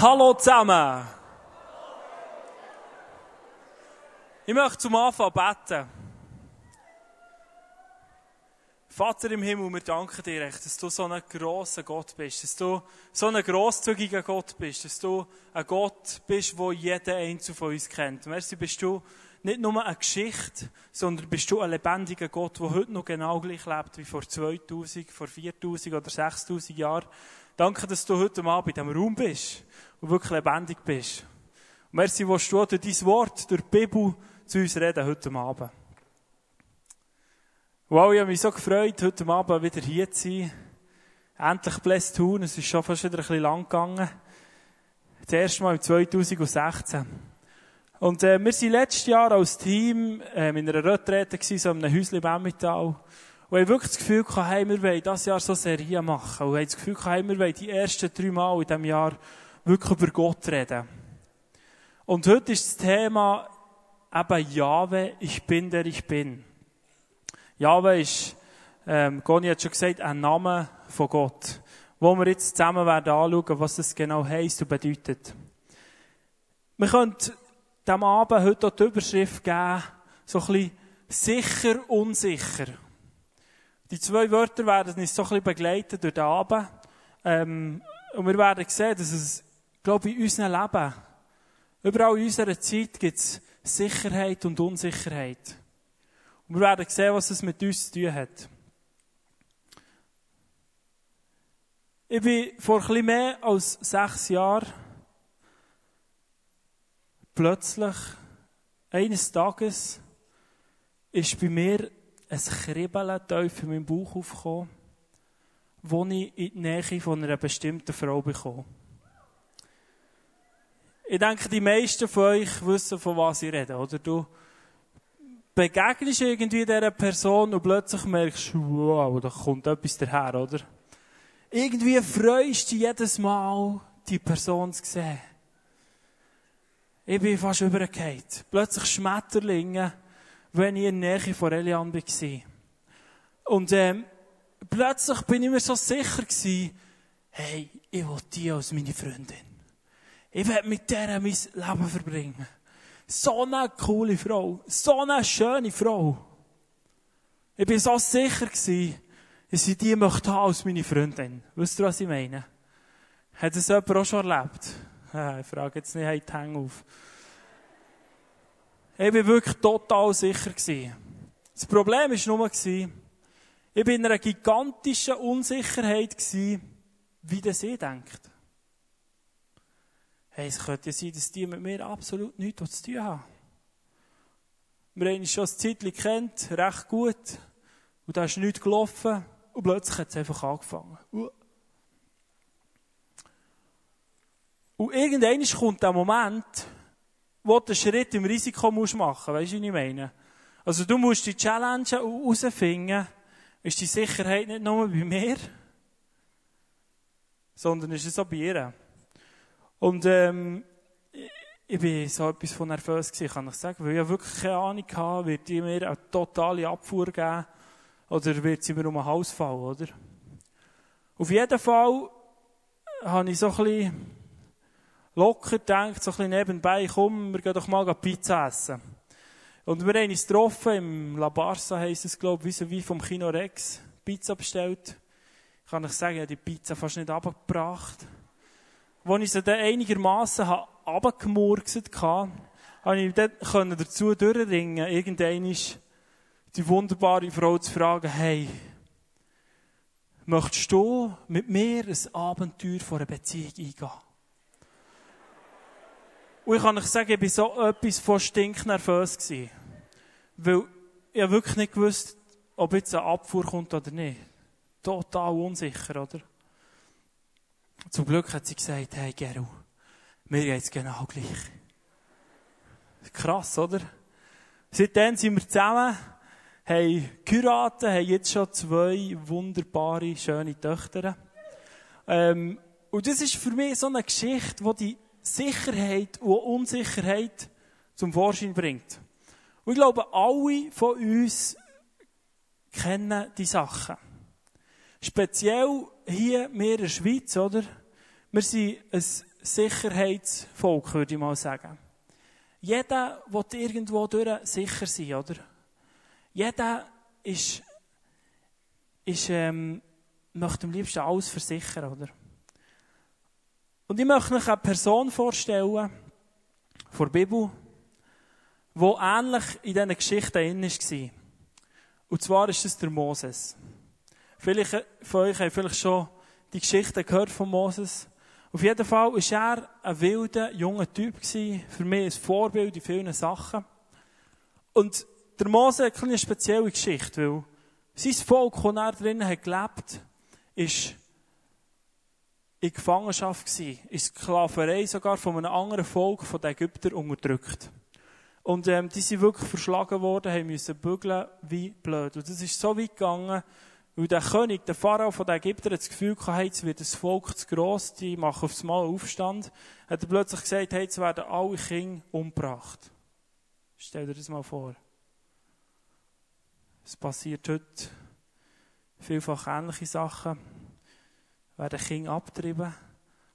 Hallo zusammen! Ich möchte zum Anfang beten. Vater im Himmel, wir danken dir echt, dass du so ein grosser Gott bist, dass du so ein grosszügiger Gott bist, dass du ein Gott bist, der jeden Einzelnen von uns kennt. Merci bist du nicht nur eine Geschichte, sondern bist du ein lebendiger Gott, der heute noch genau gleich lebt wie vor 2000, vor 4000 oder 6000 Jahren. Danke, dass du heute Abend in diesem Raum bist und wirklich lebendig bist. Und merci, wo du durch dein Wort, durch die Bibel zu uns reden heute Abend. Wow, ich habe mich so gefreut, heute Abend wieder hier zu sein. Endlich Blessed tun. Es ist schon fast wieder ein bisschen lang gegangen. Das erste Mal im 2016. Und äh, wir sind letztes Jahr als Team äh, in einer gewesen, so in einem Häuschen im Emmental. Und ich wirklich das Gefühl gehabt, hey, wir wollen dieses Jahr so Serien machen. Und ich das Gefühl gehabt, hey, wir wollen die ersten drei Mal in diesem Jahr wirklich über Gott reden. Und heute ist das Thema eben Jahwe, ich bin der ich bin. Jahwe ist, ähm, Goni hat schon gesagt, ein Name von Gott, wo wir jetzt zusammen werden anschauen, was das genau heisst und bedeutet. Wir können dem Abend heute auch die Überschrift geben, so ein bisschen sicher, unsicher. Die zwei Wörter werden uns so ein bisschen begleiten durch den Abend. Ähm, und wir werden sehen, dass es, glaube ich, in unserem Leben, überall in unserer Zeit gibt es Sicherheit und Unsicherheit. Und wir werden sehen, was es mit uns zu tun hat. Ich bin vor bisschen mehr als sechs Jahren plötzlich, eines Tages, ist bei mir ein Kribbeln tief in meinem Bauch aufgekommen, wo ich in die Nähe von einer bestimmten Frau bekomme. Ich denke, die meisten von euch wissen, von was ich rede, oder? Du begegnest irgendwie dieser Person und plötzlich merkst wow, da kommt etwas daher, oder? Irgendwie freust du dich jedes Mal, die Person zu sehen. Ich bin fast übergefallen. Plötzlich Schmetterlinge, wenn ich in der Nähe von Elian war. Und ähm, plötzlich bin ich mir so sicher gewesen, hey, ich will die als meine Freundin. Ich werde mit der mein Leben verbringen. So eine coole Frau. So eine schöne Frau. Ich bin so sicher gewesen, dass ich die möchte haben als meine Freundin. Wisst ihr, was ich meine? Hat das jemand auch schon erlebt? Ich frage jetzt nicht, hey, die Hänge auf. Ich bin wirklich total sicher gewesen. Das Problem war nur, ich war in einer gigantischen Unsicherheit wie das sie denkt. Hey, es könnte ja sein, dass die mit mir absolut nichts zu tun haben. Wir haben uns schon ein Zeitchen kennt, recht gut. Und da ist nichts gelaufen. Und plötzlich hat es einfach angefangen. Und irgendwann kommt der Moment, wo du Schritt im Risiko musst machen musst. Weißt du, was ich meine? Also du musst die Challenge herausfinden, ist die Sicherheit nicht nur bei mir, sondern ist es auch bei ihr. Und ähm, ich bin so etwas von nervös gewesen, kann ich sagen, weil ich wirklich keine Ahnung hatte, wird die mir eine totale Abfuhr geben oder wird sie mir um den Hals fallen, oder? Auf jeden Fall habe ich so ein bisschen locker gedacht, so ein bisschen nebenbei, komm, wir gehen doch mal Pizza essen. Und wir haben uns getroffen, im La Barça heisst es, glaube ich, wie vom Kino Rex, Pizza bestellt. Ich kann euch sagen, ich habe die Pizza fast nicht abgebracht als ich sie dann einigermassen abgemurkset hatte, konnte ich dann dazu durchringen, irgendwann die wunderbare Frau zu fragen, hey, möchtest du mit mir ein Abenteuer vor einer Beziehung eingehen? Und ich kann euch sagen, ich war so etwas von stinknervös gewesen. Weil ich wirklich nicht gewusst, ob jetzt eine Abfuhr kommt oder nicht. Total unsicher, oder? Zum Glück hat sie gesagt, hey Geru, mir geht's genau gleich. Krass, oder? Seitdem sind wir zusammen, haben geheiratet, haben jetzt schon zwei wunderbare, schöne Töchter. Ähm, und das ist für mich so eine Geschichte, die die Sicherheit und Unsicherheit zum Vorschein bringt. Und ich glaube, alle von uns kennen die Sachen. Speziell hier, wir in der Schweiz, oder? Wir sind ein Sicherheitsvolk, würde ich mal sagen. Jeder will irgendwo durch sicher sein, oder? Jeder ist, ist ähm, möchte am liebsten alles versichern, oder? Und ich möchte euch eine Person vorstellen, vor der Bibel, die ähnlich in diesen Geschichten drin war. Und zwar ist es der Moses. Viele von euch haben vielleicht schon die Geschichte gehört von Moses. Auf jeden Fall war er ein wilder, junger Typ. Für mich ein Vorbild in vielen Sachen. Und der Mose hat eine spezielle Geschichte, weil sein Volk, das er drinnen hat gelebt, ist in Gefangenschaft gewesen, in Sklaverei sogar von einem anderen Volk, von den Ägyptern, unterdrückt. Und ähm, die sind wirklich verschlagen worden, haben müssen bügeln wie blöd. Und das ist so weit gegangen, weil der König, der Pharao von den Ägyptern, das Gefühl hatte, hey, jetzt wird das Volk zu gross, die machen aufs Mal Aufstand, hat er plötzlich gesagt, hey, jetzt werden alle Kinder umgebracht. Stell dir das mal vor. Es passiert heute vielfach ähnliche Sachen. Werden Kinder abgetrieben.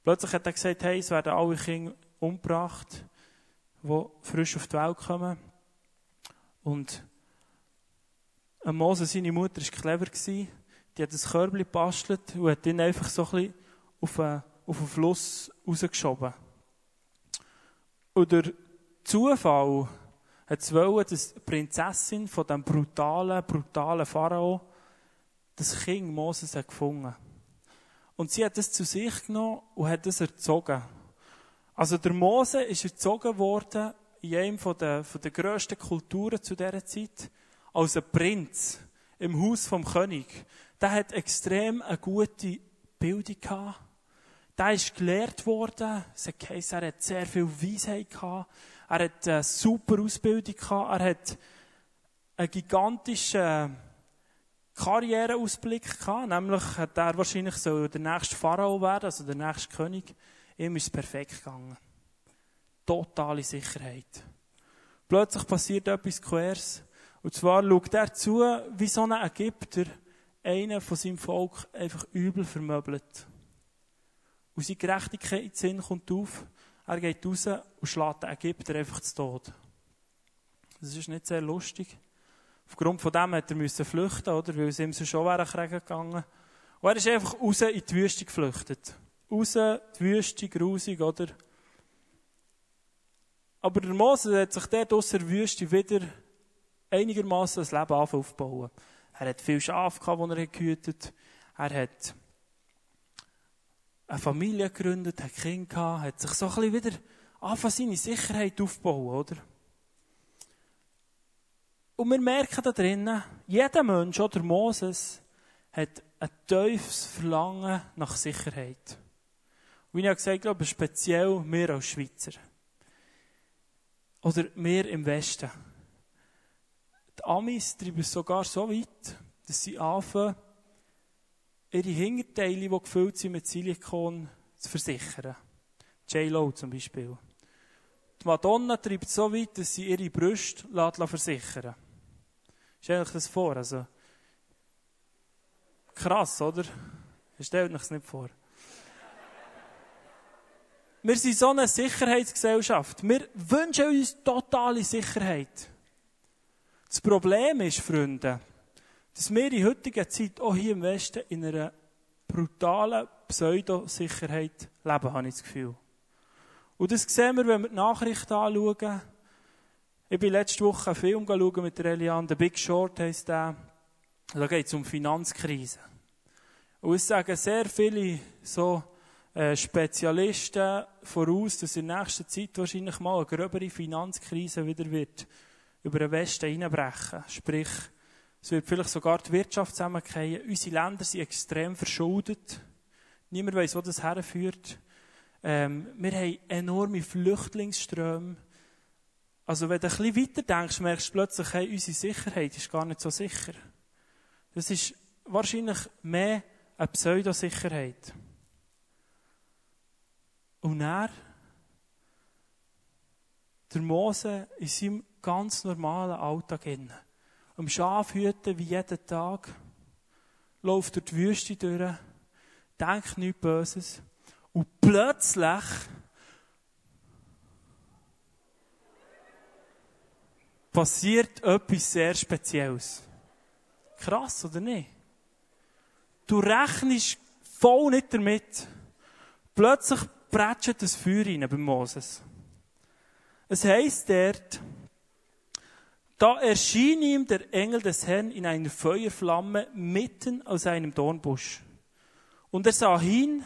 Plötzlich hat er gesagt, hey, es werden alle Kinder umgebracht, die frisch auf die Welt kommen. Und Mose, seine Mutter, war clever. Die hat ein Körbchen gebastelt und hat ihn einfach so ein bisschen auf einen, einen Fluss rausgeschoben. Und der Zufall hat es wollen, dass die Prinzessin von dem brutalen, brutalen Pharao das Kind Moses hat gefunden. Und sie hat es zu sich genommen und hat es erzogen. Also der Mose ist erzogen worden in einem von der, von der grössten Kulturen zu dieser Zeit als ein Prinz im Haus vom König. Der hat extrem eine gute Bildung gehabt. Der ist gelehrt worden. Es heisst, er hat sehr viel Weisheit gehabt. Er hat eine super Ausbildung gehabt. Er hat einen gigantischen Karriereausblick gehabt. Nämlich hat er wahrscheinlich so der nächste Pharao werden, also der nächste König. Ihm ist es perfekt gegangen. Totale Sicherheit. Plötzlich passiert etwas Queres. Und zwar schaut er zu, wie so ein Ägypter einen von seinem Volk einfach übel vermöbelt. Und seine Gerechtigkeit Sinn kommt auf. Er geht raus und schlägt den Ägypter einfach zu Tod. Das ist nicht sehr lustig. Aufgrund von dem hat er flüchten, oder? Weil es ihm so schon wäre gegangen. Und er ist einfach raus in die Wüste geflüchtet. Raus, die Wüste, grusig, oder? Aber der Mose hat sich dort aus der Wüste wieder einigermaßen das Leben aufbauen. Er hat viel Schafe gehabt, die er gehütet. Er hat eine Familie gegründet, hat Kinder gehabt, hat sich so ein bisschen wieder anfangen, seine Sicherheit aufbauen, oder? Und wir merken da drinnen, jeder Mensch, oder Moses, hat ein tiefes Verlangen nach Sicherheit. Wie ich gesagt glaube speziell wir als Schweizer. Oder wir im Westen. Die Amis treiben es sogar so weit, dass sie anfangen, ihre Hinterteile, die gefüllt sind mit Silikon, zu versichern. J-Lo zum Beispiel. Die Madonna treibt so weit, dass sie ihre Brüste versichern Stellt euch das vor. Also, krass, oder? Stellt euch das nicht vor. Wir sind so eine Sicherheitsgesellschaft. Wir wünschen uns totale Sicherheit. Das Problem ist, Freunde, dass wir in heutiger Zeit auch hier im Westen in einer brutalen Pseudosicherheit leben, habe ich das Gefühl. Und das sehen wir, wenn wir die Nachrichten anschauen. Ich bin letzte Woche einen Film schauen mit der Eliane, The Big Short heisst der. Da geht es um Finanzkrise. Und es sagen sehr viele so äh, Spezialisten voraus, dass in nächster Zeit wahrscheinlich mal eine gröbere Finanzkrise wieder wird über den Westen hineinbrechen. Sprich, es wird vielleicht sogar die Wirtschaft zusammenfallen. Unsere Länder sind extrem verschuldet. Niemand weiß, wo das herführt. Ähm, wir haben enorme Flüchtlingsströme. Also, wenn du ein bisschen weiter denkst, merkst du plötzlich, hey, unsere Sicherheit ist gar nicht so sicher. Das ist wahrscheinlich mehr eine Pseudosicherheit. Und er, der Mose in seinem ganz normalen Alltag hin. Am Schafhüten wie jeden Tag. Läuft durch die Wüste durch. Denkt nichts Böses. Und plötzlich passiert etwas sehr Spezielles. Krass, oder nicht? Du rechnest voll nicht damit. Plötzlich prätscht das Feuer rein bei Moses. Es heisst dort, da erschien ihm der Engel des Herrn in einer Feuerflamme mitten aus einem Dornbusch. Und er sah hin,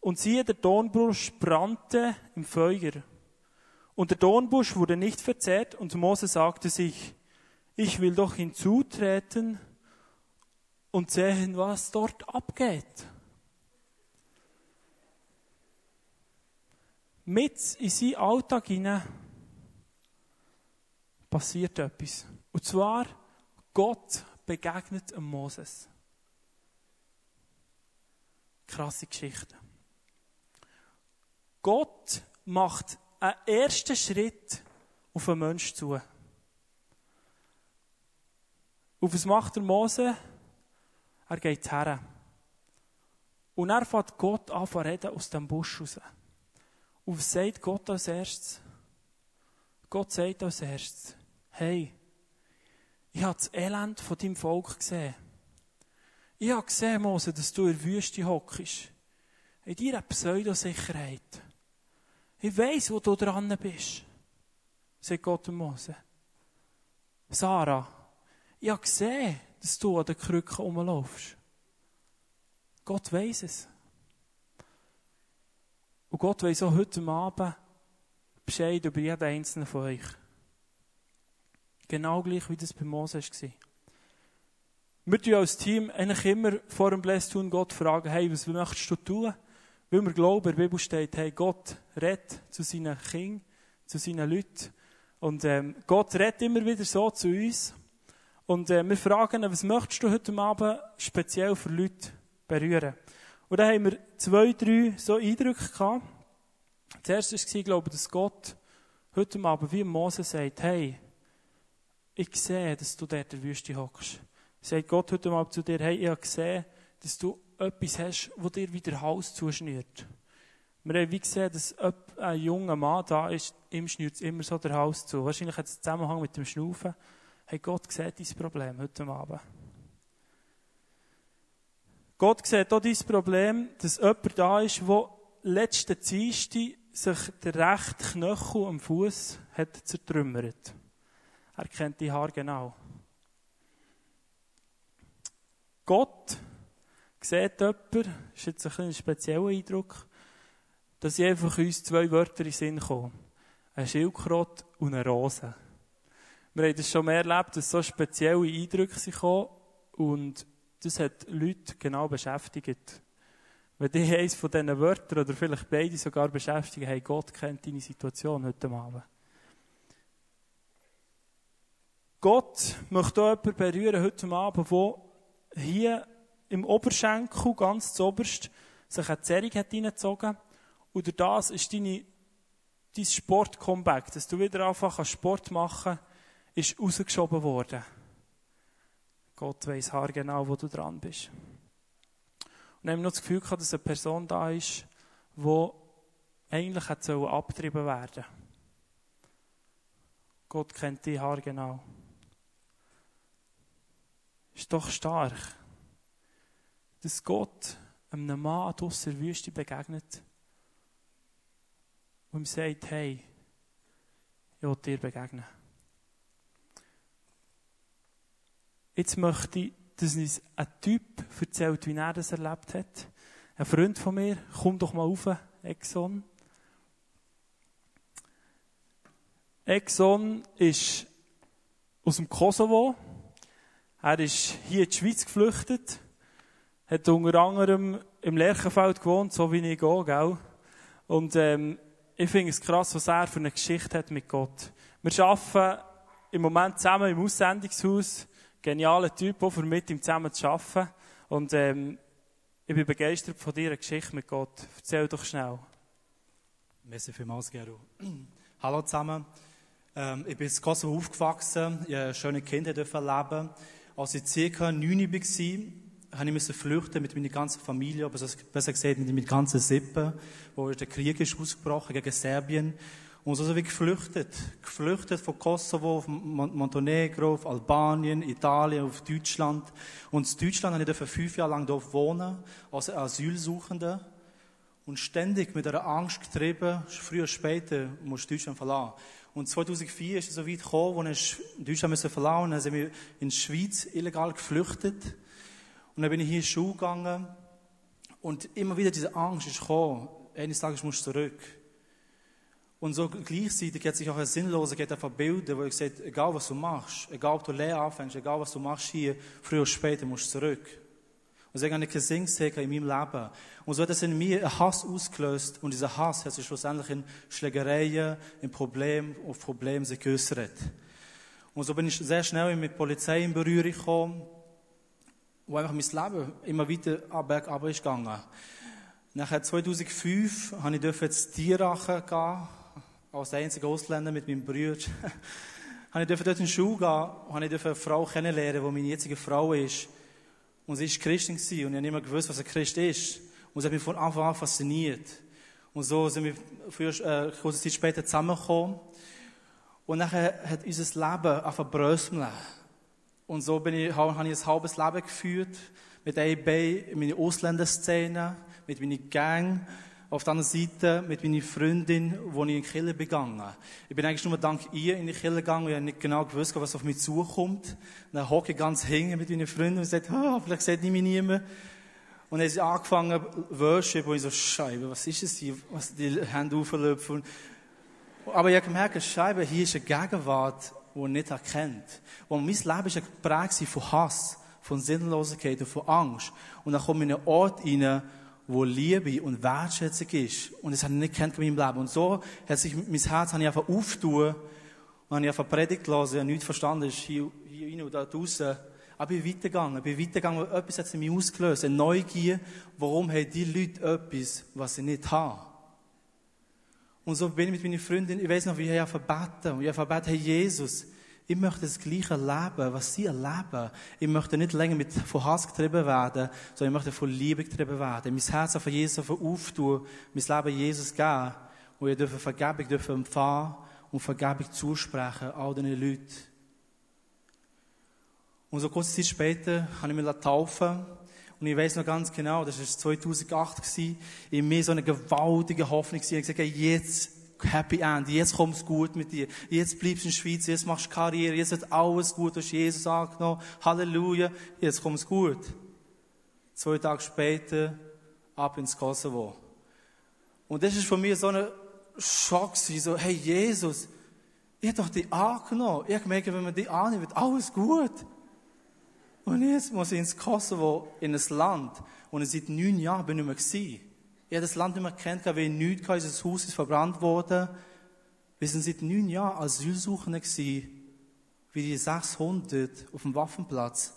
und siehe, der Dornbusch brannte im Feuer. Und der Dornbusch wurde nicht verzehrt, und Mose sagte sich, ich will doch hinzutreten und sehen, was dort abgeht. Mit in seinen Alltag hinein passiert etwas. Und zwar, Gott begegnet Moses. Krasse Geschichte. Gott macht einen ersten Schritt auf einen Menschen zu. Auf was macht der Mose? Er geht her. Und er fährt Gott an zu reden aus dem Busch raus. Und was sagt Gott als erstes? Gott sagt als erstes, hey, ich habe das Elend von deinem Volk gesehen. Ich habe gesehen, Mose, dass du in der Wüste hockst. In deiner Pseudosicherheit. Ich weiss, wo du dran bist. Sagt Gott dem Mose. Sarah, ich habe gesehen, dass du an den Krücken rumlaufst. Gott weiss es. Und Gott weiss auch heute Abend Bescheid über jeden einzelnen von euch. Genau gleich, wie das bei Mose war. Wir tun als Team eigentlich immer vor dem Blästun Gott fragen, hey, was möchtest du tun? Weil wir glauben, in der Bibel steht, hey, Gott redet zu seinen Kindern, zu seinen Leuten. Und ähm, Gott redet immer wieder so zu uns. Und äh, wir fragen ihn, was möchtest du heute Abend speziell für Leute berühren? Und dann haben wir zwei, drei so Eindrücke gehabt. Das erste war, glaube ich, dass Gott heute Abend wie Mose sagt, hey, ich sehe, dass du dort in der Wüste hockst. Sagt Gott heute Abend zu dir, hey, ich habe gesehen, dass du etwas hast, das dir wieder Hals zuschnürt. Wir haben wie gesehen, dass ein junger Mann da ist, ihm schnürt immer so der Hals zu. Wahrscheinlich hat es Zusammenhang mit dem Schnaufen. Hey, Gott sieht dein Problem heute Abend. Gott sieht auch dein Problem, dass jemand da ist, der letzten Dienstag sich der rechte Knöchel am Fuß hat zertrümmert. Er kennt die Haare genau. Gott sieht jemand, das ist jetzt ein, ein spezieller Eindruck, dass ich einfach uns zwei Wörter in den Sinn kommen. Ein Schildkrott und eine Rose. Wir haben das schon mehr erlebt, dass so spezielle Eindrücke sind und das hat Leute genau beschäftigt. Wenn dich eines von diesen Wörtern oder vielleicht beide sogar beschäftigen, hey, Gott kennt deine Situation heute Abend. Gott möchte auch jemanden berühren heute Abend, der hier im Oberschenkel, ganz zuoberst, sich eine Zerrung hat reingezogen. Und das ist deine, dein Sport-Comeback, dass du wieder einfach Sport machen kannst, ist rausgeschoben worden. Gott weiss haargenau, wo du dran bist. Und haben wir noch das Gefühl gehabt, dass eine Person da ist, die eigentlich hat abgetrieben werden Gott kennt die haargenau. Ist doch stark, dass Gott einem Mann aus der Wüste begegnet und ihm sagt, hey, ich will dir begegnen. Jetzt möchte ich, dass uns ein Typ erzählt, wie er das erlebt hat. Ein Freund von mir, komm doch mal rauf, Exxon. Exxon ist aus dem Kosovo. Er ist hier in die Schweiz geflüchtet. Hat unter anderem im Lerchenfeld gewohnt, so wie ich gehe, gell? Und, ähm, ich finde es krass, was er für eine Geschichte hat mit Gott. Wir arbeiten im Moment zusammen im Aussendungshaus genialer Typ, auch für mit ihm zusammen zu arbeiten. Und ähm, ich bin begeistert von deiner Geschichte mit Gott. Erzähl doch schnell. Merci vielmals, Gero. Hallo zusammen. Ähm, ich bin in Kosovo aufgewachsen, ich eine schöne Kindheit leben. Als ich circa neun war, habe ich flüchten mit meiner ganzen Familie, aber besser gesagt mit meiner ganzen Sippe, wo der Krieg ist ausgebrochen gegen Serbien. Und so sind wir geflüchtet. Geflüchtet von Kosovo, auf Montenegro, auf Albanien, Italien, auf Deutschland. Und in Deutschland habe ich fünf Jahre lang dort wohnen, als Asylsuchender. Und ständig mit einer Angst getrieben, früher oder später muss ich Deutschland verlassen. Und 2004 ist es so weit gekommen, wo ich Deutschland verlassen musste. Dann sind wir in die Schweiz illegal geflüchtet. Und dann bin ich hier in die Schule gegangen. Und immer wieder diese Angst ist gekommen. Eines Tages musst du zurück. Und so gleichzeitig hat sich auch eine Sinnlosigkeit verbildet, wo ich gesagt egal was du machst, egal ob du Lehre anfängst, egal was du machst hier, früher oder später musst du zurück. Und so habe ich keinen Sinn in meinem Leben. Und so hat es in mir einen Hass ausgelöst. Und dieser Hass hat sich schlussendlich in Schlägereien, in Problemen auf Probleme geäußert. Und so bin ich sehr schnell mit der Polizei in Berührung gekommen, wo einfach mein Leben immer weiter bergab ist gegangen. Nachher 2005 habe ich ins Tierachen gehen als einziger Ausländer mit meinem Bruder, habe ich dort in die Schule gehen, habe ich eine Frau kennenlernen, die meine jetzige Frau ist. Und sie war Christin und ich habe nicht mehr gewusst, was ein Christ ist. Und sie hat mich von Anfang an fasziniert. Und so sind wir früher, äh, kurze Zeit später zusammengekommen. Und nachher hat unser Leben einfach bröseln. Und so bin ich, habe ich ein halbes Leben geführt, mit einem Bein in meine Ausländerszene, mit meiner Gang, auf der anderen Seite mit meiner Freundin, wo ich in die Kille begangen Ich bin eigentlich nur dank ihr in die Kille gegangen, ich habe nicht genau gewusst, was auf mich zukommt. Dann hocke ich ganz hängen mit meiner Freundin und sage, ah, vielleicht sieht mich niemand. Und dann haben sie angefangen, Worship, wo ich so, Scheibe, was ist es hier, was die Hände auflöpfen. Aber ich habe gemerkt, Scheibe, hier ist eine Gegenwart, die ich nicht erkennt. Und mein Leben ist geprägt von Hass, von Sinnlosigkeit und von Angst. Und dann komme ich in einen Ort rein, wo Liebe und Wertschätzung ist. Und das habe ich nicht kennt in meinem Leben. Und so hat sich mein Herz habe ich einfach aufgetan und habe ich einfach Predigt gelesen, habe nichts verstanden, ist hier, hier rein und da draußen. Aber ich bin weitergegangen, ich bin weitergegangen, weil etwas hat in mir ausgelöst, eine Neugier, warum haben die Leute etwas, was sie nicht haben. Und so bin ich mit meinen Freundin, ich weiß noch, wie ich habe verbeten, und ich habe verbeten, hey Jesus, ich möchte das gleiche leben, was sie erleben. Ich möchte nicht länger mit, von Hass getrieben werden, sondern ich möchte von Liebe getrieben werden. Mein Herz auf Jesus auftun, mein Leben Jesus geben. Und ich dürfen Vergebung dürfen empfangen und Vergebung zusprechen, all diesen Leuten. Und so kurze Zeit später habe ich mich taufen und ich weiß noch ganz genau, das war 2008 in mir so eine gewaltige Hoffnung Ich habe gesagt, jetzt Happy End. Jetzt kommt es gut mit dir. Jetzt bleibst du in der Schweiz. Jetzt machst du Karriere. Jetzt wird alles gut. Du hast Jesus angenommen. Halleluja. Jetzt kommt es gut. Zwei Tage später ab ins Kosovo. Und das ist für mich so ein Schock. So, hey Jesus, ich habe doch dich angenommen. Ich gemerkt, wenn man dich annimmt, wird alles gut. Und jetzt muss ich ins Kosovo, in ein Land, wo ich seit neun Jahren bin nicht mehr gewesen. Ich habe das Land nicht mehr kennt, weil nichts unser Haus ist verbrannt worden. Wir sind seit neun Jahren Asylsuchende gewesen, wie die 600 auf dem Waffenplatz.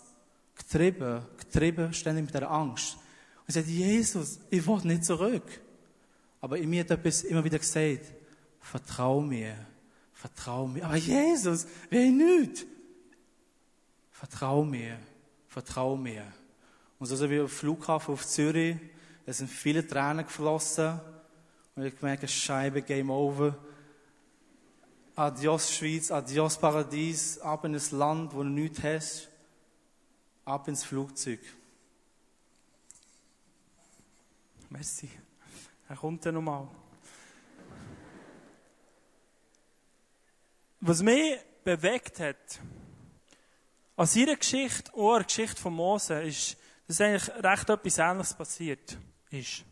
Getrieben, getrieben, ständig mit der Angst. Und ich sagte, Jesus, ich will nicht zurück. Aber in mir hat etwas immer wieder gesagt, vertrau mir, vertrau mir. Aber Jesus, will ich nicht. Vertrau mir, vertrau mir. Und so sind wir auf Flughafen auf Zürich, es sind viele Tränen geflossen. Und ich merke, Scheibe, Game Over. Adios Schweiz, adios Paradies, ab in das Land, wo du nichts hast. Ab ins Flugzeug. Merci. Er kommt ja nochmal. Was mich bewegt hat, an seiner Geschichte, an der Geschichte von Mose, ist, dass eigentlich recht etwas Ähnliches passiert ist.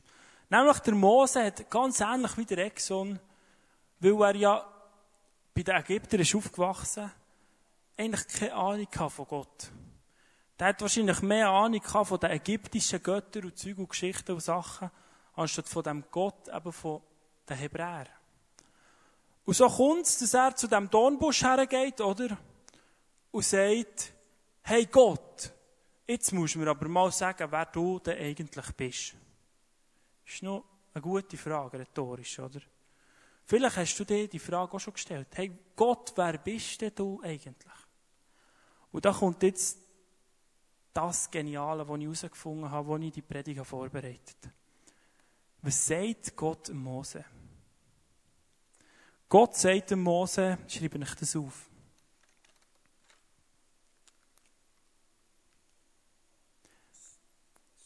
Nämlich der Mose hat ganz ähnlich wie der Exxon, weil er ja bei den Ägyptern ist aufgewachsen, eigentlich keine Ahnung von Gott. Der hat wahrscheinlich mehr Ahnung von den ägyptischen Göttern und Zeug und Geschichten und Sachen, anstatt von dem Gott, eben von den Hebräern. Und so kommt es, dass er zu dem Dornbusch hergeht, oder? Und sagt, hey Gott, jetzt musst du mir aber mal sagen, wer du denn eigentlich bist. Das ist noch eine gute Frage, rhetorisch, oder? Vielleicht hast du dir die Frage auch schon gestellt. Hey Gott, wer bist denn du eigentlich? Und da kommt jetzt das Geniale, was ich herausgefunden habe, als ich die Predigt vorbereitet habe. Was sagt Gott Mose? Gott sagt dem Mose, schreibe ich das auf.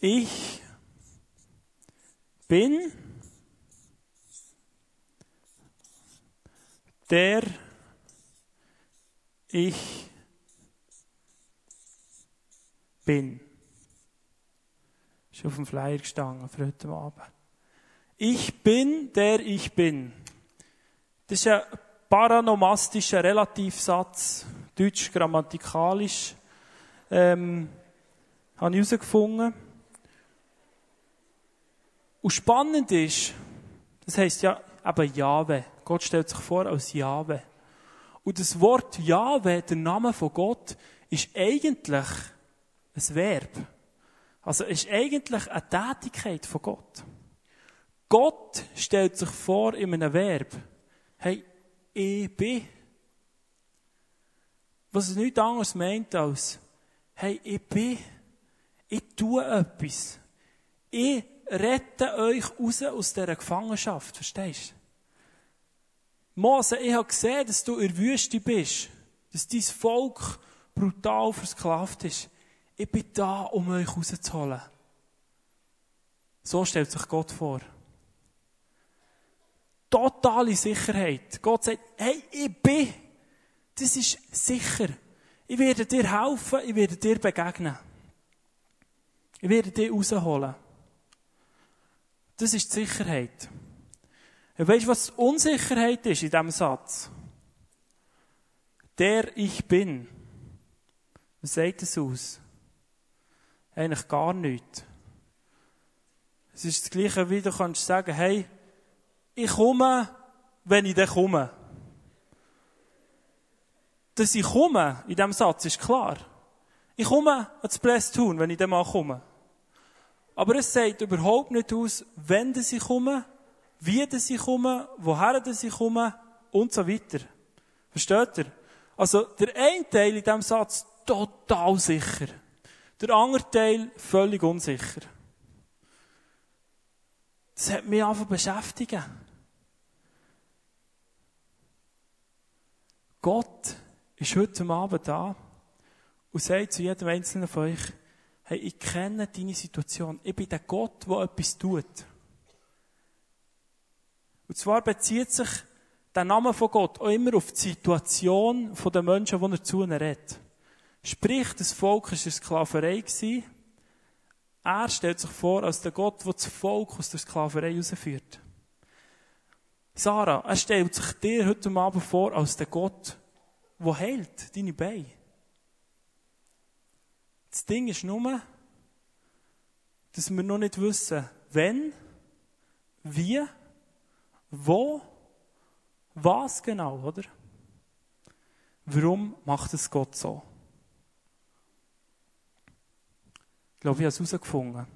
Ich bin der ich bin. Ist auf dem Flyer gestanden für heute Abend. Ich bin der ich bin. Das ist ein paranomastischer Relativsatz, deutsch grammatikalisch, ähm, habe ich herausgefunden. Und spannend ist, das heisst ja eben Jahwe. Gott stellt sich vor als Jahwe. Und das Wort Jahwe, der Name von Gott, ist eigentlich ein Verb. Also ist eigentlich eine Tätigkeit von Gott. Gott stellt sich vor in einem Verb. Hey, ich bin. Was es nichts anderes meint als, hey, ich bin. Ich tue etwas. Ich rette euch raus aus dieser Gefangenschaft. Verstehst du? Mose, ich habe gesehen, dass du in der Wüste bist. Dass dein Volk brutal versklavt ist. Ich bin da, um euch rauszuholen. So stellt sich Gott vor. Totale Sicherheit. Gott sagt, hey, ich bin. Das ist sicher. Ich werde dir helfen, ich werde dir begegnen. Ich werde dich rausholen. Das ist die Sicherheit. Und weißt du, was Unsicherheit ist in diesem Satz? Der ich bin. Was sagt es aus? Eigentlich gar nichts. Es ist das Gleiche, wie du kannst sagen, hey, ich komme, wenn ich dann komme. Dass ich komme, in diesem Satz, ist klar. Ich komme ans Bless tun, wenn ich dann mal komme. Aber es sagt überhaupt nicht aus, wenn ich komme, wie sie kommen, woher sie kommen und so weiter. Versteht ihr? Also, der eine Teil in diesem Satz total sicher. Der andere Teil völlig unsicher. Das hat mich einfach beschäftigen. Gott ist heute Abend da und sagt zu jedem Einzelnen von euch, hey, ich kenne deine Situation. Ich bin der Gott, der etwas tut. Und zwar bezieht sich der Name von Gott auch immer auf die Situation der Menschen, die er zu ihnen redet. Sprich, das Volk war in Sklaverei. Er stellt sich vor als der Gott, der das Volk aus der Sklaverei herausführt. Sarah, er stellt sich dir heute Abend vor als der Gott, der heilt deine Beine. Das Ding ist nur, dass wir noch nicht wissen, wenn, wie wo? Was genau, oder? Warum macht es Gott so? Ich glaube, ich habe es herausgefunden.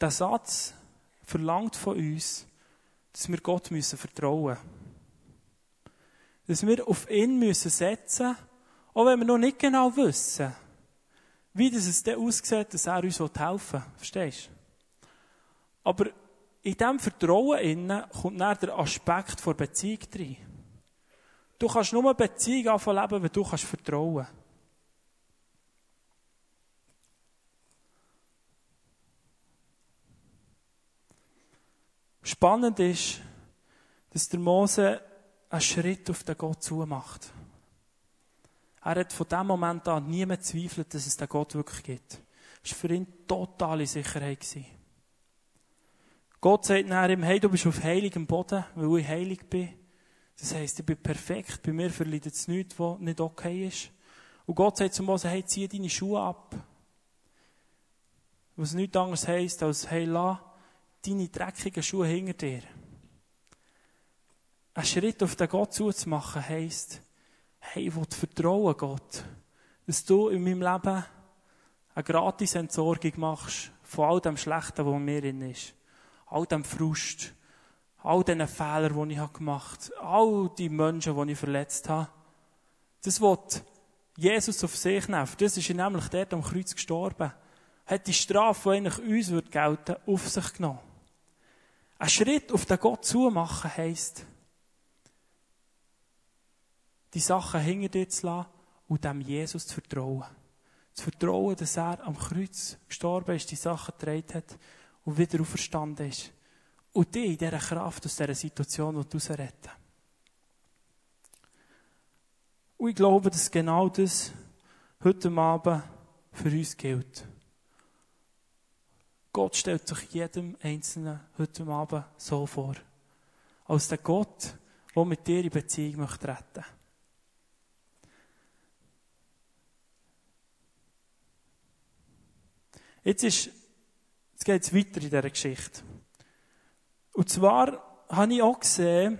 Der Satz verlangt von uns, dass wir Gott müssen vertrauen müssen. Dass wir auf ihn müssen setzen auch wenn wir noch nicht genau wissen, wie das es dann aussieht, dass er uns helfen will. Verstehst du? Aber in diesem Vertrauen innen kommt dann der Aspekt der Beziehung rein. Du kannst nur eine Beziehung anfangen leben, wenn du kannst vertrauen Spannend ist, dass der Mose einen Schritt auf den Gott zumacht. Er hat von dem Moment an niemand zweifelt, dass es den Gott wirklich gibt. Das war für ihn totale Sicherheit. Gott sagt nachher ihm, hey, du bist auf heiligem Boden, weil ich heilig bin. Das heisst, ich bin perfekt. Bei mir verleidet es nichts, was nicht okay ist. Und Gott sagt zu Mose, hey, zieh deine Schuhe ab. Was nichts anderes heisst, als, hey, lass deine dreckigen Schuhe hinter dir. Ein Schritt auf den Gott zuzumachen heisst, hey, ich will vertrauen, Gott, dass du in meinem Leben eine gratis Entsorgung machst von all dem Schlechten, was in mir drin ist all dem Frust, all diesen Fehlern, die ich gemacht habe, all die Menschen, die ich verletzt habe. Das wird Jesus auf sich nehmen. Das ist er nämlich dort am Kreuz gestorben. Hat die Strafe, die eigentlich uns gelten, auf sich genommen. Ein Schritt auf den Gott zu machen heisst, die Sachen hinter dir zu lassen und dem Jesus zu vertrauen. Zu vertrauen, dass er am Kreuz gestorben ist, die Sachen getragen hat und wieder auferstanden ist. Und dich in dieser Kraft aus dieser Situation retten Und ich glaube, dass genau das heute Abend für uns gilt. Gott stellt sich jedem Einzelnen heute Abend so vor. Als der Gott, der mit dir in Beziehung möchte retten. Jetzt jetzt geht es weiter in dieser Geschichte. Und zwar habe ich auch gesehen,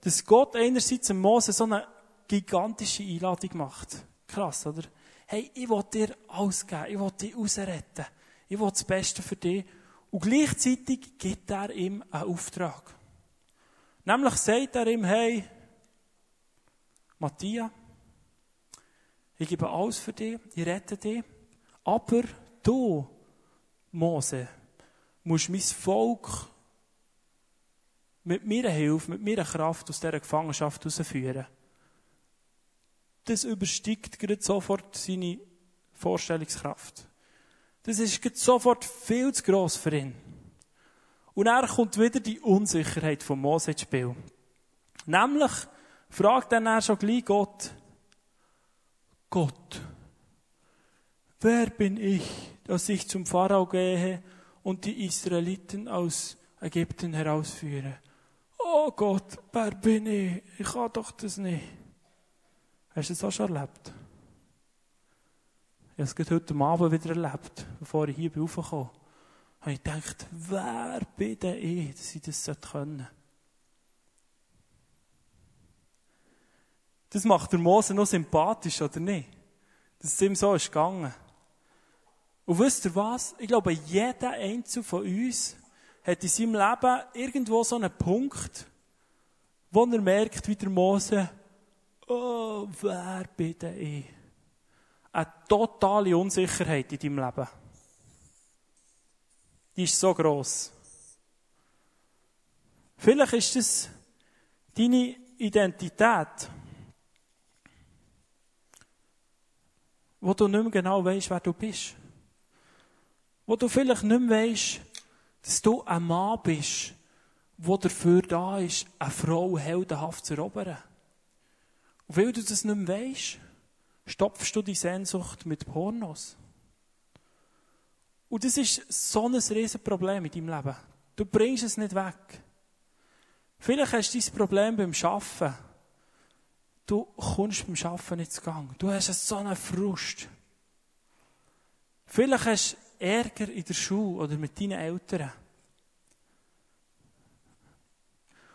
dass Gott einerseits dem Mose so eine gigantische Einladung macht. Krass, oder? Hey, ich will dir alles geben. Ich will dich rausretten. Ich will das Beste für dich. Und gleichzeitig gibt er ihm einen Auftrag. Nämlich sagt er ihm, hey, Matthias, ich gebe alles für dich, ich rette dich, aber du, Mose, musst mein Volk mit meiner Hilfe, mit meiner Kraft aus dieser Gefangenschaft herausführen. Das übersteigt gerade sofort seine Vorstellungskraft. Das ist sofort viel zu gross für ihn. Und er kommt wieder die Unsicherheit von Mose ins Spiel. Nämlich fragt dann er schon gleich Gott, Gott, wer bin ich, dass ich zum Pharao gehe und die Israeliten aus Ägypten herausführe? Oh Gott, wer bin ich? Ich kann doch das nicht. Hast du das auch schon erlebt? Ich habe es heute Abend wieder erlebt, bevor ich hier raufgekommen bin. Habe ich gedacht, wer bin denn ich, dass ich das können? Das macht der Mose noch sympathisch, oder nicht? Dass es ihm so ist gegangen. Und wisst ihr was? Ich glaube, jeder Einzelne von uns hat in seinem Leben irgendwo so einen Punkt, wo er merkt, wie der Mose, oh, wer bin ich? Eine totale Unsicherheit in deinem Leben. Die ist so gross. Vielleicht ist es deine Identität, wo du nicht mehr genau weißt, wer du bist. Wo du vielleicht nicht mehr weißt, dass du ein Mann bist, der dafür da ist, eine Frau heldenhaft zu erobern. Und weil du das nicht mehr weisst, stopfst du die Sehnsucht mit Pornos. Und das ist so ein Riesenproblem in deinem Leben. Du bringst es nicht weg. Vielleicht hast du dein Problem beim Arbeiten. Du kommst beim Arbeiten nicht zu Gang. Du hast so einen Frust. Vielleicht hast du Ärger in der Schule oder mit deinen Eltern.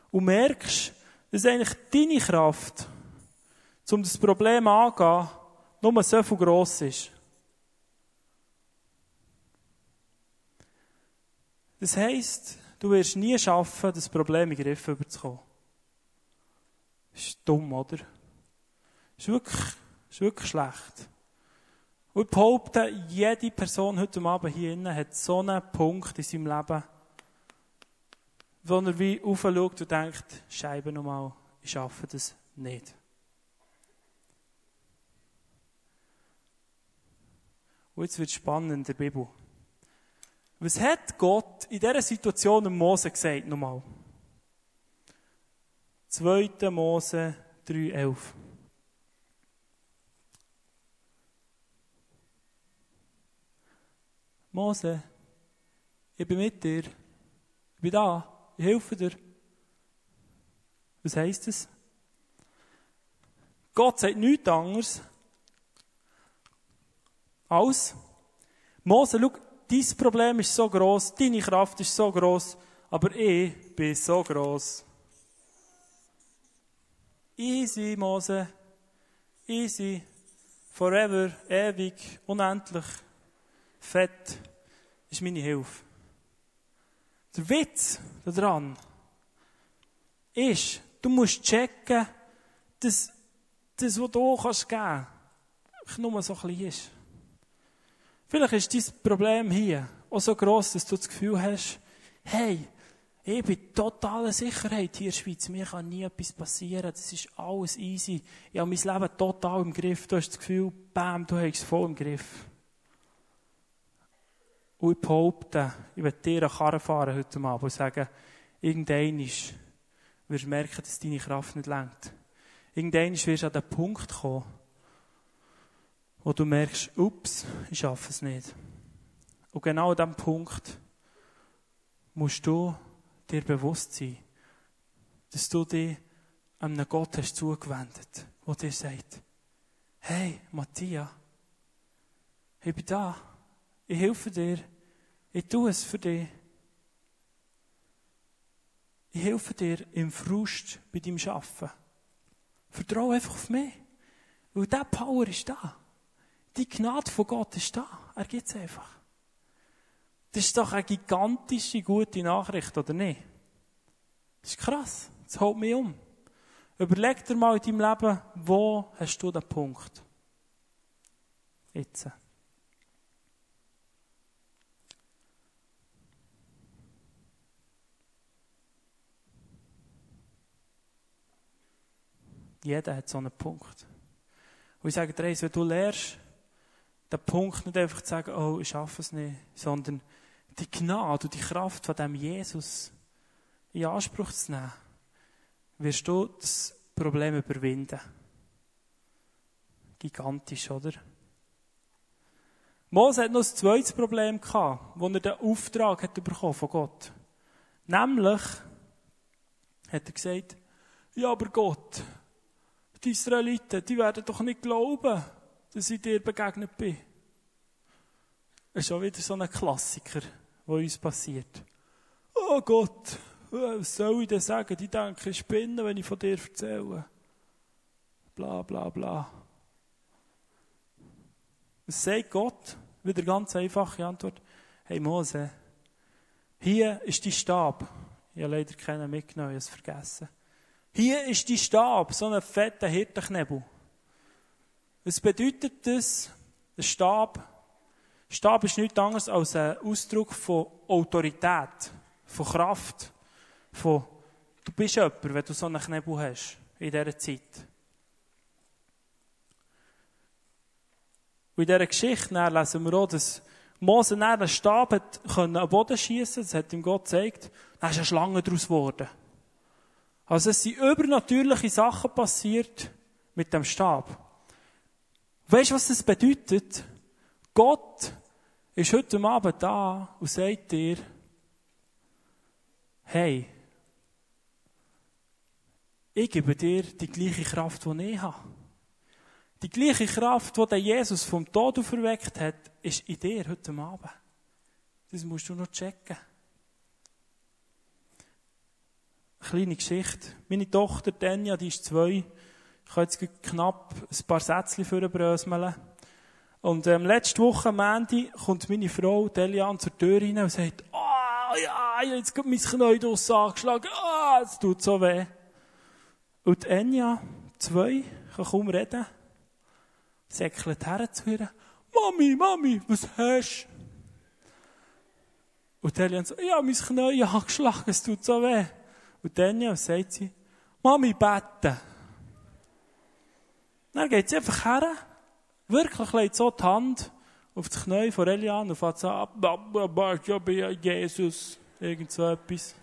Und merkst, dass eigentlich deine Kraft, um das Problem anzugehen, nur so viel gross ist. Das heisst, du wirst nie schaffen, das Problem in den Griff überzukommen. Ist dumm, oder? Ist wirklich, ist wirklich schlecht. Und behaupte, jede Person heute Abend hier innen hat so einen Punkt in seinem Leben, wo er wie aufschaut und denkt, Scheibe nochmal, ich schaffe das nicht. Und jetzt wird es spannend in der Bibel. Was hat Gott in dieser Situation dem Mose gesagt nochmal? 2. Mose 3,11. Mose, ich bin mit dir. Ich bin da. Ich helfe dir. Was heisst das? Gott sagt nichts anderes als Mose, schau, dein Problem ist so groß, deine Kraft ist so groß, aber ich bin so groß. Easy, Mose. Easy. Forever, ewig, unendlich. Fett ist meine Hilfe. Der Witz daran ist, du musst checken, dass das, was du kannst geben nur so klein ist. Vielleicht ist dein Problem hier auch so gross, dass du das Gefühl hast, hey, ich bin totaler Sicherheit hier in der Schweiz. Mir kann nie etwas passieren. Das ist alles easy. Ich habe mein Leben total im Griff. Du hast das Gefühl, bam, du hast es voll im Griff. Und ich behaupte, ich werde dir eine Karre fahren heute Abend und sagen, irgendwann wirst du merken, dass deine Kraft nicht lenkt. Irgendwann wirst du an den Punkt kommen, wo du merkst, ups, ich schaffe es nicht. Und genau an diesem Punkt musst du dir bewusst sein, dass du dich einem Gott hast zugewendet, der dir sagt, hey, Matthias, ich bin da, ich helfe dir, ich tue es für dich. Ich helfe dir im Frust bei deinem Arbeiten. Vertraue einfach auf mich. Weil dieser Power ist da. Die Gnade von Gott ist da. Er gibt es einfach. Das ist doch eine gigantische gute Nachricht, oder nicht? Das ist krass. Das holt mich um. Überleg dir mal in deinem Leben, wo hast du den Punkt? Jetzt. Jeder hat so einen Punkt. Und ich sage dir eins, wenn du lernst, den Punkt nicht einfach zu sagen, oh, ich schaffe es nicht, sondern die Gnade und die Kraft von dem Jesus in Anspruch zu nehmen, wirst du das Problem überwinden. Gigantisch, oder? Mose hat noch ein zweites Problem gehabt, wo er den Auftrag hat bekommen von Gott. Nämlich hat er gesagt, ja, aber Gott, die Israeliten, die werden doch nicht glauben, dass ich dir begegnet bin. Das ist auch wieder so ein Klassiker, der uns passiert. Oh Gott, was soll ich denn sagen? Die denken, ich spinne, wenn ich von dir erzähle. Bla, bla, bla. Was sagt Gott? Wieder ganz einfache Antwort. Hey Mose, hier ist die Stab. Ich habe leider keinen mitgenommen, ich habe es vergessen. Hier ist die Stab, so ein fetter Hirtenknebel. Was bedeutet das? Der Stab. Stab ist nichts anderes als ein Ausdruck von Autorität, von Kraft, von, du bist jemand, wenn du so einen Knebel hast, in dieser Zeit. Und in dieser Geschichte lesen wir auch, dass Mose den Stab hat können am Boden schießen, das hat ihm Gott gezeigt, dann ist eine Schlange daraus geworden. Also es sind übernatürliche Sachen passiert mit dem Stab. Weißt du, was das bedeutet? Gott ist heute Abend da und sagt dir, hey, ich gebe dir die gleiche Kraft, die ich habe. Die gleiche Kraft, die Jesus vom Tod auferweckt hat, ist in dir heute Abend. Das musst du noch checken kleine Geschichte. Meine Tochter Tanja, die ist zwei. Ich kann jetzt knapp ein paar Sätzchen vorbröseln. Und ähm, letzte Woche am Ende kommt meine Frau Delian zur Tür rein und sagt, ah, oh, ja, jetzt mein Knie draus angeschlagen, ah, oh, es tut so weh. Und Enya, zwei, kann kaum reden, säckelt her zu ihr, Mami, Mami, was hast du? Und Delian so, ja, mein Knie angeschlagen, es tut so weh. Und dann sagt sie, Mami, beten. Dann geht sie einfach her, wirklich legt so die Hand auf das Knie von Elian und fährt so ab, ja, bin Jesus, irgend so etwas.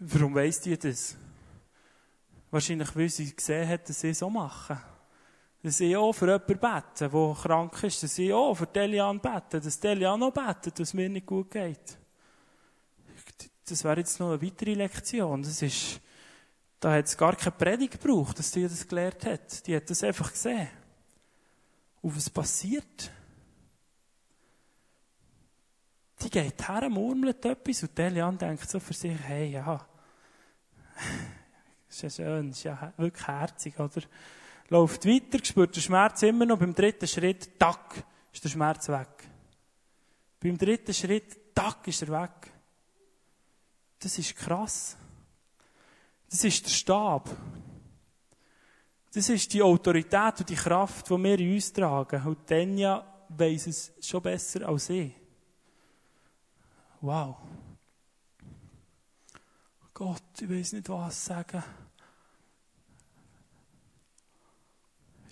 Warum weiss die das? Wahrscheinlich, weil sie gesehen hat, dass sie so machen. Dass ich auch für jemanden bete, der krank ist. Dass ich auch für Delian bete. Dass Delian auch betet, dass es mir nicht gut geht. Das wäre jetzt noch eine weitere Lektion. Das ist, da hat es gar keine Predigt gebraucht, dass die das gelernt hat. Die hat das einfach gesehen. Und was passiert? Die geht her, murmelt etwas und Delian denkt so für sich, hey, ja, ist ja schön, ist ja wirklich herzig, oder? Läuft weiter, spürt den Schmerz immer noch. Beim dritten Schritt, tack, ist der Schmerz weg. Beim dritten Schritt, tack, ist er weg. Das ist krass. Das ist der Stab. Das ist die Autorität und die Kraft, die wir in uns tragen. Und Tanja weiss es schon besser als ich. Wow. Gott, ich weiß nicht, was sagen.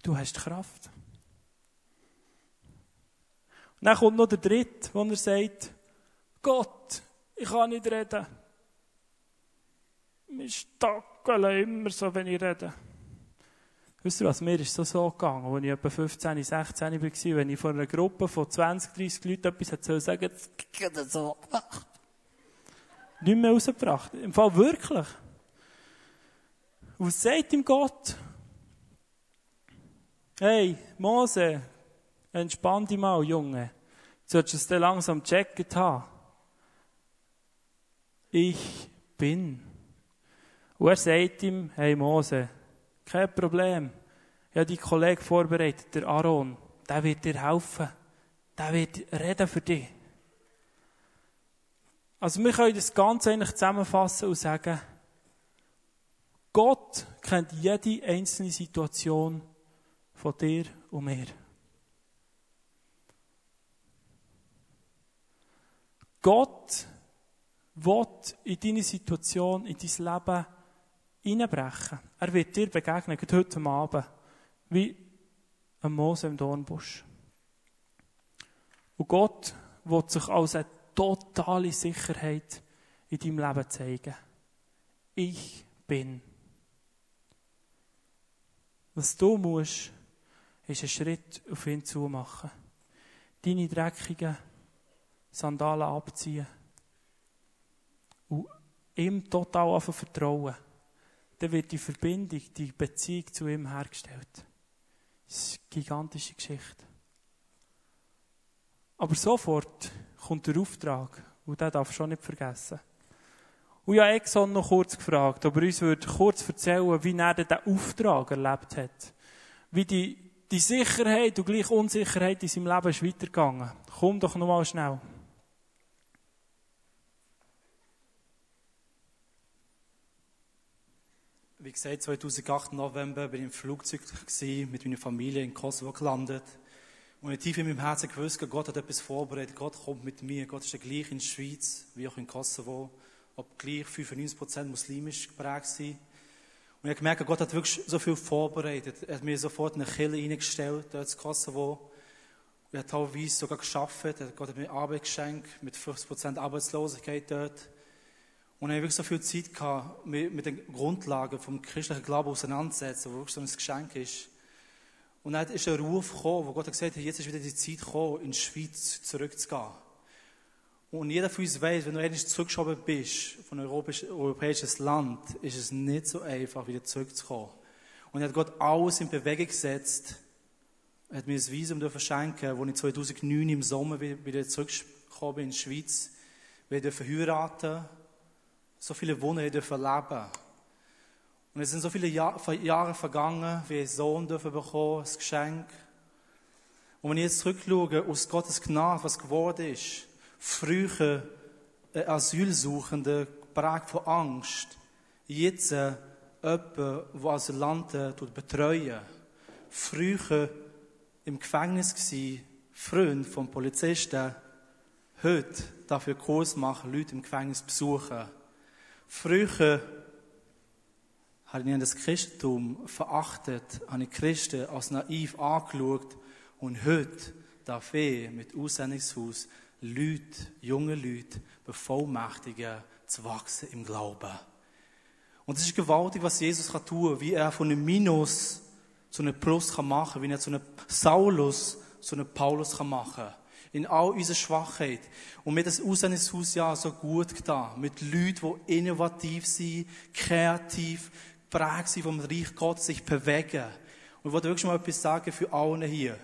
Du hast Kraft. Und dann kommt noch der Dritte, wo er sagt, Gott, ich kann nicht reden. Wir stackeln immer so, wenn ich rede. Wisst ihr was, mir ist so so gegangen, als ich etwa 15, 16 war, wenn ich vor einer Gruppe von 20, 30 Leuten etwas hätte sagen geht so. Nicht mehr rausgebracht. Im Fall wirklich. Und was sagt ihm Gott? Hey, Mose, entspann dich mal, Junge. Du solltest es dann langsam checken. Ich bin. Und er sagt ihm, hey Mose, kein Problem. Ich habe deinen Kollegen vorbereitet, der Aaron. Der wird dir helfen. Der wird reden für dich. Also wir können das Ganze eigentlich zusammenfassen und sagen, Gott kennt jede einzelne Situation von dir und mir. Gott will in deine Situation, in dein Leben hineinbrechen. Er wird dir begegnen, heute Abend, wie ein Mose im Dornbusch. Und Gott will sich als eine totale Sicherheit in deinem Leben zeigen. Ich bin. Was du musst, ist einen Schritt auf ihn zu machen. Deine dreckigen Sandalen abziehen. Und ihm total vertrauen dann wird die Verbindung, die Beziehung zu ihm hergestellt. Das ist eine gigantische Geschichte. Aber sofort kommt der Auftrag, und den du schon nicht vergessen. Und ich habe Exxon noch kurz gefragt, ob er uns würde kurz erzählen wie er diesen Auftrag erlebt hat. Wie die, die Sicherheit und gleich Unsicherheit in seinem Leben ist weitergegangen. Komm doch noch mal schnell. Wie gesagt, 2008 November bin ich im Flugzeug mit meiner Familie in Kosovo gelandet. Und tief in meinem Herzen gewusst, Gott hat etwas vorbereitet. Gott kommt mit mir. Gott ist der gleich in der Schweiz wie auch in Kosovo. Ob gleich 95% muslimisch geprägt sind. Und ich habe gemerkt, Gott hat wirklich so viel vorbereitet. Er hat mir sofort eine Kille reingestellt, dort in Kosovo. Er hat teilweise sogar geschafft. Gott hat mir Arbeit geschenkt, mit 50% Arbeitslosigkeit dort. Und ich habe wirklich so viel Zeit gehabt, mit, mit den Grundlagen vom christlichen Glauben auseinanderzusetzen, wo wirklich so ein Geschenk ist. Und dann ist ein Ruf gekommen, wo Gott hat gesagt hat, jetzt ist wieder die Zeit gekommen, in die Schweiz zurückzugehen. Und jeder von uns weiß, wenn du endlich zurückgeschoben bist, von einem europäisches Land, ist es nicht so einfach, wieder zurückzukommen. Und er hat Gott alles in Bewegung gesetzt. Er hat mir ein Visum verschenken, wo ich 2009 im Sommer wieder zurückgekommen bin in die Schweiz. Wir dürfen heiraten so viele Wunder dürfen leben. Und es sind so viele Jahr, Jahre vergangen, wie ein Sohn dürfen bekommen, ein Geschenk. Und wenn ich jetzt zurückschaue, aus Gottes Gnade, was geworden ist, früher ein Asylsuchende, geprägt von Angst, jetzt äh, jemand, der Asylanten betreuen Früher im Gefängnis gsi, Freund vom Polizisten, heute dafür Kurs machen, Leute im Gefängnis besuchen. Früher habe ich das Christentum verachtet, habe ich Christen als naiv angeschaut und heute darf ich mit Aussendungshaus Leute, junge Leute bevollmächtigen, zu wachsen im Glauben. Und es ist gewaltig, was Jesus kann tun, wie er von einem Minus zu einem Plus kann machen, wie er zu einem Saulus zu einem Paulus kann machen in all unserer Schwachheit. Und mir das Aussendungshaus ja so gut getan. Mit Leuten, die innovativ sind, kreativ, prägt sind vom Reich Gottes, sich bewegen. Und ich wollte wirklich mal etwas sagen für alle hier.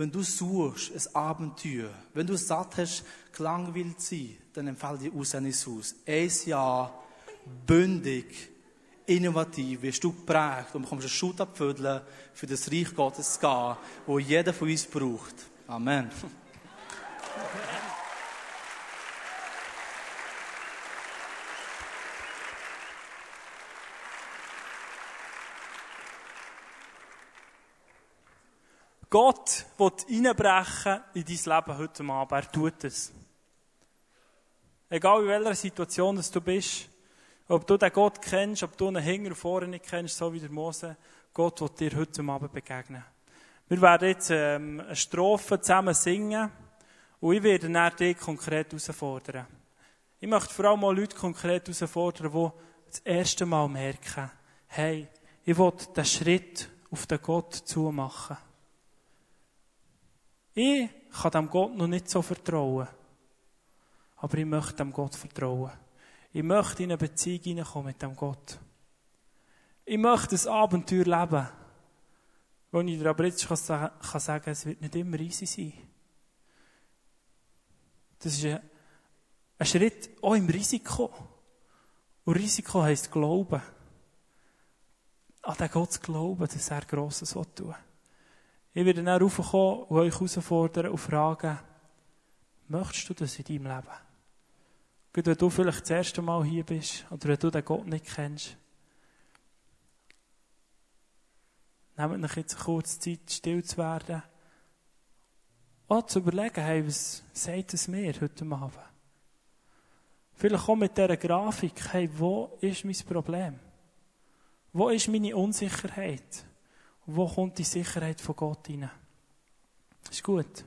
Wenn du suchst, ein Abenteuer, wenn du satt hast, gelangweilt zu sein, dann empfehle dir Aussendungshaus. Ein Jahr, bündig, innovativ, wirst du geprägt und bekommst einen Schut abfüllen, für das Reich Gottes zu gehen, wo jeder von uns braucht. Amen. Gott will reinbrechen in dein Leben heute Abend. Er tut es. Egal in welcher Situation du bist, ob du den Gott kennst, ob du einen Hinger vorne nicht kennst, so wie der Mose, Gott will dir heute Abend begegnen. Wir werden jetzt ähm, eine Strophe zusammen singen und ich werde dann dich konkret herausfordern. Ich möchte vor allem mal Leute konkret herausfordern, die das erste Mal merken, hey, ich will den Schritt auf den Gott zumachen. Ich kann dem Gott noch nicht so vertrauen. Aber ich möchte dem Gott vertrauen. Ich möchte in eine Beziehung hineinkommen mit dem Gott. Ich möchte ein Abenteuer leben, wo ich dir aber jetzt kann sagen kann, es wird nicht immer easy sein. Das ist ein, ein Schritt auch im Risiko. Und Risiko heisst Glauben. An den Gott zu glauben, dass er Grosses tun will. Ich werde dann raufkommen und euch herausfordern und fragen, möchtest du das in deinem Leben? Gerade wenn du vielleicht das erste Mal hier bist oder wenn du den Gott nicht kennst. Nehmt euch jetzt kurze Zeit, still zu werden. Auch zu überlegen, hey, was sagt es mir heute Abend? Vielleicht auch mit dieser Grafik, hey, wo ist mein Problem? Wo ist meine Unsicherheit? Wo kommt die Sicherheit von Gott hinein? Ist gut.